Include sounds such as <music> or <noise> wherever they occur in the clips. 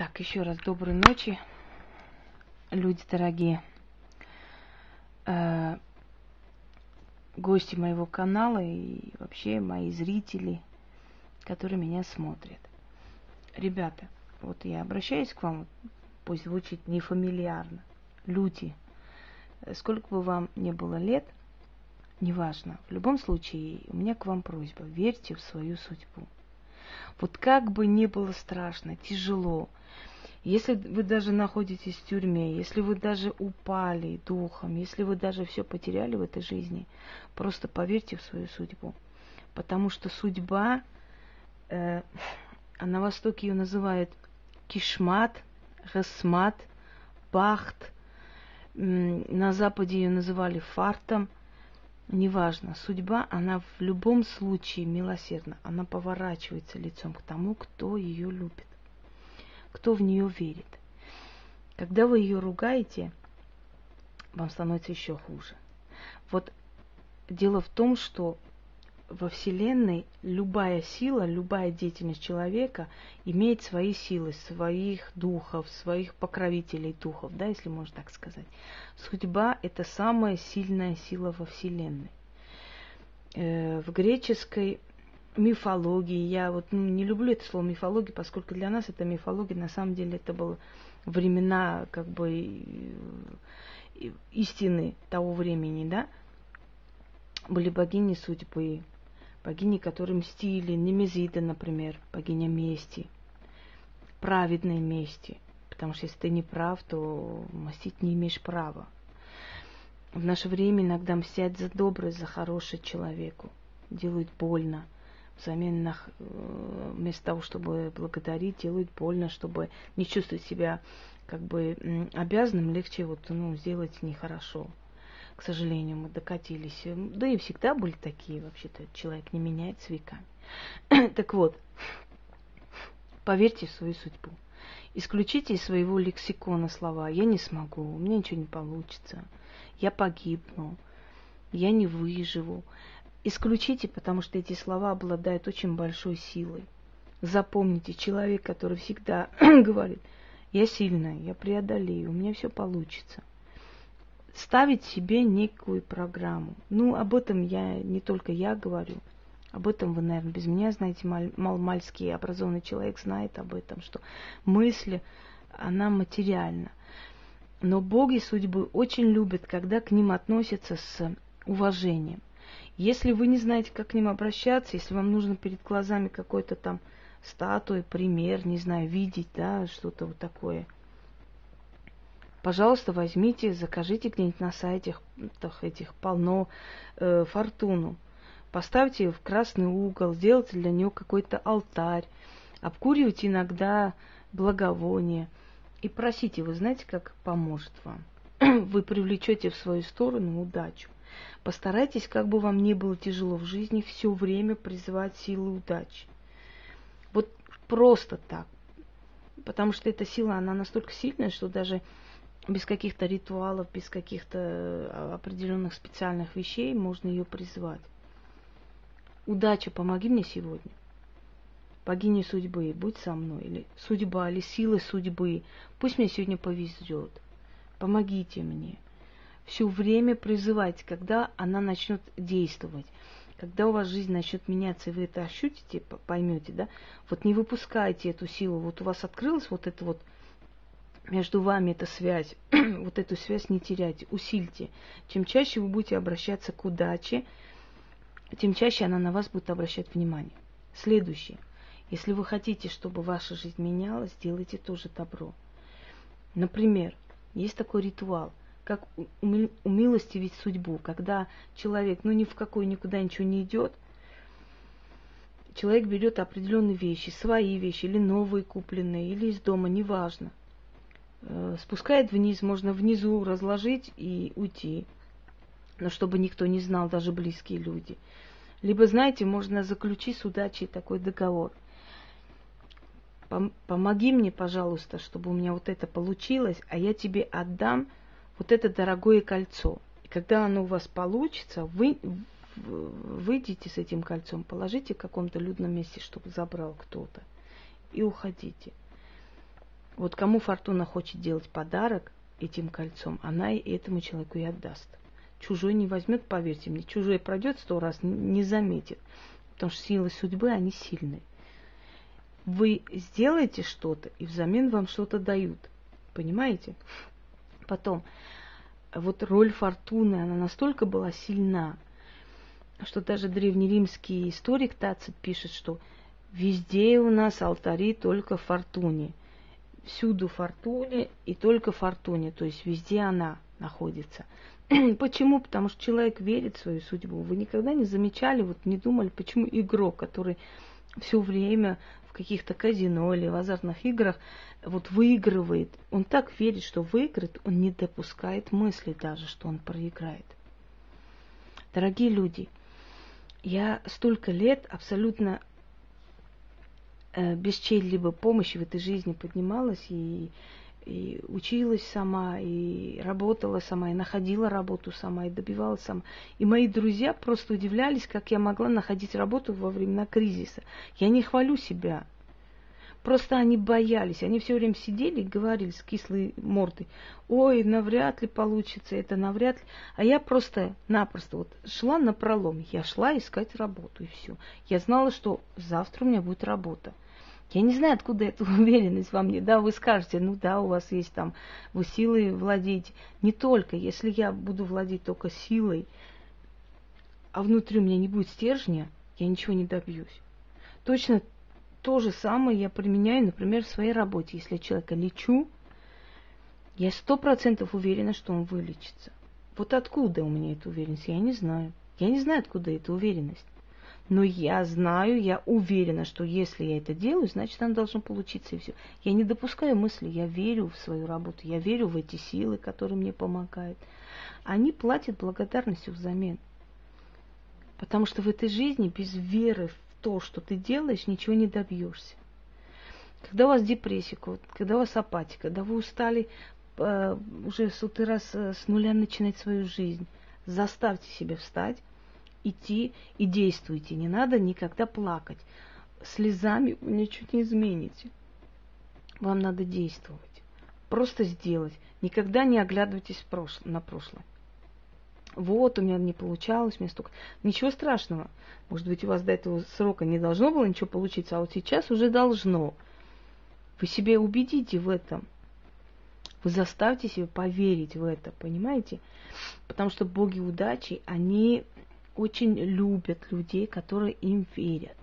Так, еще раз доброй ночи, люди дорогие. Э, гости моего канала и вообще мои зрители, которые меня смотрят. Ребята, вот я обращаюсь к вам, пусть звучит нефамильярно. Люди, сколько бы вам ни было лет, неважно, в любом случае, у меня к вам просьба, верьте в свою судьбу. Вот как бы ни было страшно, тяжело, если вы даже находитесь в тюрьме, если вы даже упали духом, если вы даже все потеряли в этой жизни, просто поверьте в свою судьбу. Потому что судьба, э, а на Востоке ее называют кишмат, гасмат, бахт, на Западе ее называли фартом, неважно, судьба, она в любом случае милосердна, она поворачивается лицом к тому, кто ее любит кто в нее верит. Когда вы ее ругаете, вам становится еще хуже. Вот дело в том, что во Вселенной любая сила, любая деятельность человека имеет свои силы, своих духов, своих покровителей духов, да, если можно так сказать. Судьба – это самая сильная сила во Вселенной. Э, в греческой мифологии. Я вот ну, не люблю это слово мифология, поскольку для нас это мифология, на самом деле это было времена как бы истины того времени, да. Были богини судьбы, богини, которые мстили, Немезида, например, богиня мести, праведной мести. Потому что если ты не прав, то мстить не имеешь права. В наше время иногда мстят за доброе, за хорошее человеку. Делают больно – взамен на, э, вместо того, чтобы благодарить, делают больно, чтобы не чувствовать себя как бы обязанным, легче вот, ну, сделать нехорошо. К сожалению, мы докатились. Да и всегда были такие, вообще-то, человек не меняется веками. <clears throat> так вот, поверьте в свою судьбу. Исключите из своего лексикона слова «я не смогу», «у меня ничего не получится», «я погибну», «я не выживу». Исключите, потому что эти слова обладают очень большой силой. Запомните, человек, который всегда <clears throat> говорит, я сильная, я преодолею, у меня все получится. Ставить себе некую программу. Ну, об этом я не только я говорю. Об этом вы, наверное, без меня знаете, маль, малмальский образованный человек знает об этом, что мысль, она материальна. Но боги судьбы очень любят, когда к ним относятся с уважением. Если вы не знаете, как к ним обращаться, если вам нужно перед глазами какой-то там статуи, пример, не знаю, видеть, да, что-то вот такое, пожалуйста, возьмите, закажите где-нибудь на сайтах этих полно э, фортуну. Поставьте ее в красный угол, сделайте для нее какой-то алтарь, обкуривайте иногда благовоние и просите, вы знаете, как поможет вам. <clears throat> Вы привлечете в свою сторону удачу. Постарайтесь, как бы вам ни было тяжело в жизни, все время призывать силы удачи. Вот просто так. Потому что эта сила, она настолько сильная, что даже без каких-то ритуалов, без каких-то а, определенных специальных вещей можно ее призвать. Удача, помоги мне сегодня. Богиня судьбы, будь со мной. Или судьба, или силы судьбы. Пусть мне сегодня повезет. Помогите мне все время призывать, когда она начнет действовать. Когда у вас жизнь начнет меняться, и вы это ощутите, поймете, да, вот не выпускайте эту силу. Вот у вас открылась вот эта вот между вами эта связь, <clears throat> вот эту связь не теряйте, усильте. Чем чаще вы будете обращаться к удаче, тем чаще она на вас будет обращать внимание. Следующее. Если вы хотите, чтобы ваша жизнь менялась, сделайте тоже добро. Например, есть такой ритуал как умилостивить судьбу, когда человек, ну ни в какой никуда ничего не идет, человек берет определенные вещи, свои вещи, или новые купленные, или из дома, неважно. Спускает вниз, можно внизу разложить и уйти, но чтобы никто не знал, даже близкие люди. Либо, знаете, можно заключить с удачей такой договор. Помоги мне, пожалуйста, чтобы у меня вот это получилось, а я тебе отдам – вот это дорогое кольцо. И когда оно у вас получится, вы выйдите с этим кольцом, положите в каком-то людном месте, чтобы забрал кто-то, и уходите. Вот кому фортуна хочет делать подарок этим кольцом, она и этому человеку и отдаст. Чужой не возьмет, поверьте мне, чужой пройдет сто раз, не заметит. Потому что силы судьбы, они сильные. Вы сделаете что-то, и взамен вам что-то дают. Понимаете? Потом, вот роль фортуны, она настолько была сильна, что даже древнеримский историк Тацит пишет, что везде у нас алтари только фортуне. Всюду фортуне и только фортуне, то есть везде она находится. <clears throat> почему? Потому что человек верит в свою судьбу. Вы никогда не замечали, вот не думали, почему игрок, который все время в каких-то казино или в азартных играх вот выигрывает, он так верит, что выиграет, он не допускает мысли даже, что он проиграет. Дорогие люди, я столько лет абсолютно без чьей-либо помощи в этой жизни поднималась и, и училась сама, и работала сама, и находила работу сама, и добивалась сама. И мои друзья просто удивлялись, как я могла находить работу во времена кризиса. Я не хвалю себя, Просто они боялись, они все время сидели и говорили с кислой мордой, ой, навряд ли получится это, навряд ли. А я просто-напросто вот шла на пролом, я шла искать работу и все. Я знала, что завтра у меня будет работа. Я не знаю, откуда эта <laughs> уверенность во мне. Да, вы скажете, ну да, у вас есть там, вы силой владеете. Не только, если я буду владеть только силой, а внутри у меня не будет стержня, я ничего не добьюсь. Точно то же самое я применяю, например, в своей работе. Если я человека лечу, я сто процентов уверена, что он вылечится. Вот откуда у меня эта уверенность, я не знаю. Я не знаю, откуда эта уверенность. Но я знаю, я уверена, что если я это делаю, значит, она должна получиться и все. Я не допускаю мысли, я верю в свою работу, я верю в эти силы, которые мне помогают. Они платят благодарностью взамен. Потому что в этой жизни без веры то, что ты делаешь, ничего не добьешься. Когда у вас депрессия, когда у вас апатия, когда вы устали э, уже сотый раз э, с нуля начинать свою жизнь, заставьте себя встать, идти и действуйте. Не надо никогда плакать. Слезами вы ничего не измените. Вам надо действовать. Просто сделать. Никогда не оглядывайтесь на прошлое вот, у меня не получалось, мне столько... Ничего страшного. Может быть, у вас до этого срока не должно было ничего получиться, а вот сейчас уже должно. Вы себе убедите в этом. Вы заставьте себя поверить в это, понимаете? Потому что боги удачи, они очень любят людей, которые им верят.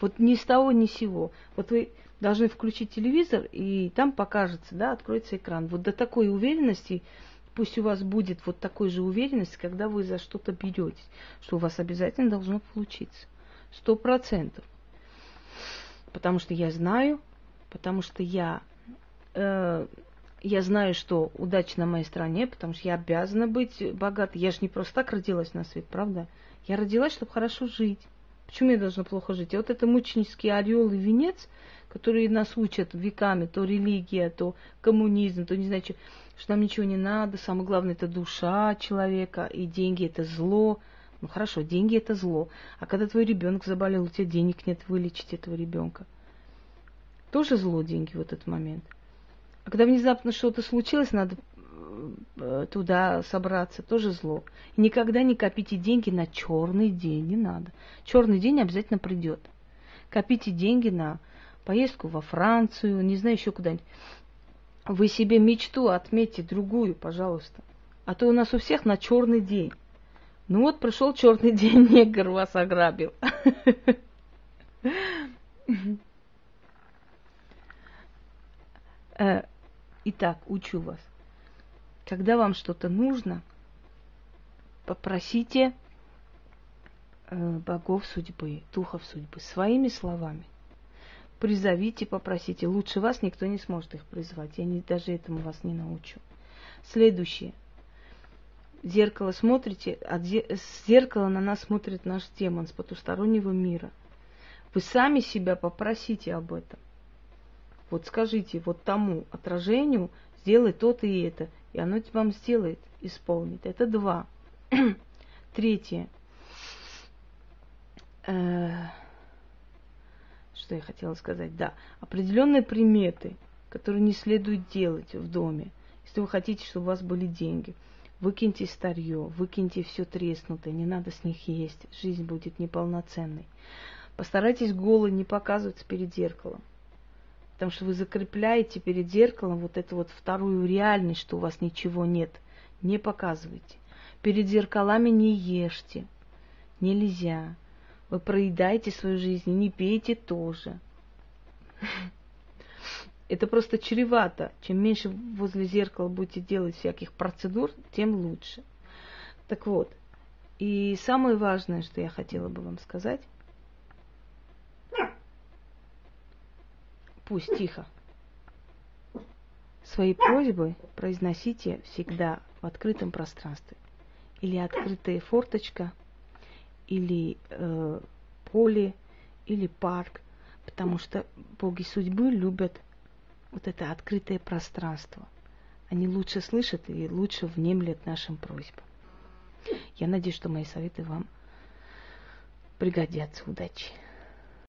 Вот ни с того, ни с сего. Вот вы должны включить телевизор, и там покажется, да, откроется экран. Вот до такой уверенности Пусть у вас будет вот такой же уверенность, когда вы за что-то беретесь, что у вас обязательно должно получиться. Сто процентов. Потому что я знаю, потому что я, э, я знаю, что удача на моей стороне, потому что я обязана быть богатой. Я же не просто так родилась на свет, правда? Я родилась, чтобы хорошо жить. Почему я должна плохо жить? И вот это мученический орел и венец, которые нас учат веками, то религия, то коммунизм, то не знаю что нам ничего не надо, самое главное это душа человека, и деньги это зло. Ну хорошо, деньги это зло. А когда твой ребенок заболел, у тебя денег нет вылечить этого ребенка. Тоже зло деньги в этот момент. А когда внезапно что-то случилось, надо туда собраться, тоже зло. Никогда не копите деньги на черный день, не надо. Черный день обязательно придет. Копите деньги на поездку во Францию, не знаю, еще куда-нибудь. Вы себе мечту отметьте другую, пожалуйста. А то у нас у всех на черный день. Ну вот пришел черный <laughs> день, негр вас ограбил. <laughs> Э, итак, учу вас. Когда вам что-то нужно, попросите э, богов судьбы, духов судьбы своими словами призовите, попросите. Лучше вас никто не сможет их призвать. Я не, даже этому вас не научу. Следующее. Зеркало смотрите, а с зеркала на нас смотрит наш демон с потустороннего мира. Вы сами себя попросите об этом. Вот скажите вот тому отражению, сделай то-то и это, и оно вам сделает, исполнит. Это два. <clears throat> Третье. Э, что я хотела сказать, да, определенные приметы которые не следует делать в доме. Если вы хотите, чтобы у вас были деньги, выкиньте старье, выкиньте все треснутое, не надо с них есть, жизнь будет неполноценной. Постарайтесь голы не показываться перед зеркалом. Потому что вы закрепляете перед зеркалом вот эту вот вторую реальность, что у вас ничего нет. Не показывайте. Перед зеркалами не ешьте. Нельзя. Вы проедаете свою жизнь, не пейте тоже. <laughs> Это просто чревато. Чем меньше возле зеркала будете делать всяких процедур, тем лучше. Так вот, и самое важное, что я хотела бы вам сказать, пусть тихо. Свои просьбы произносите всегда в открытом пространстве. Или открытая форточка, или э, поле, или парк, потому что боги судьбы любят вот это открытое пространство. Они лучше слышат и лучше внемлят нашим просьбам. Я надеюсь, что мои советы вам пригодятся. Удачи!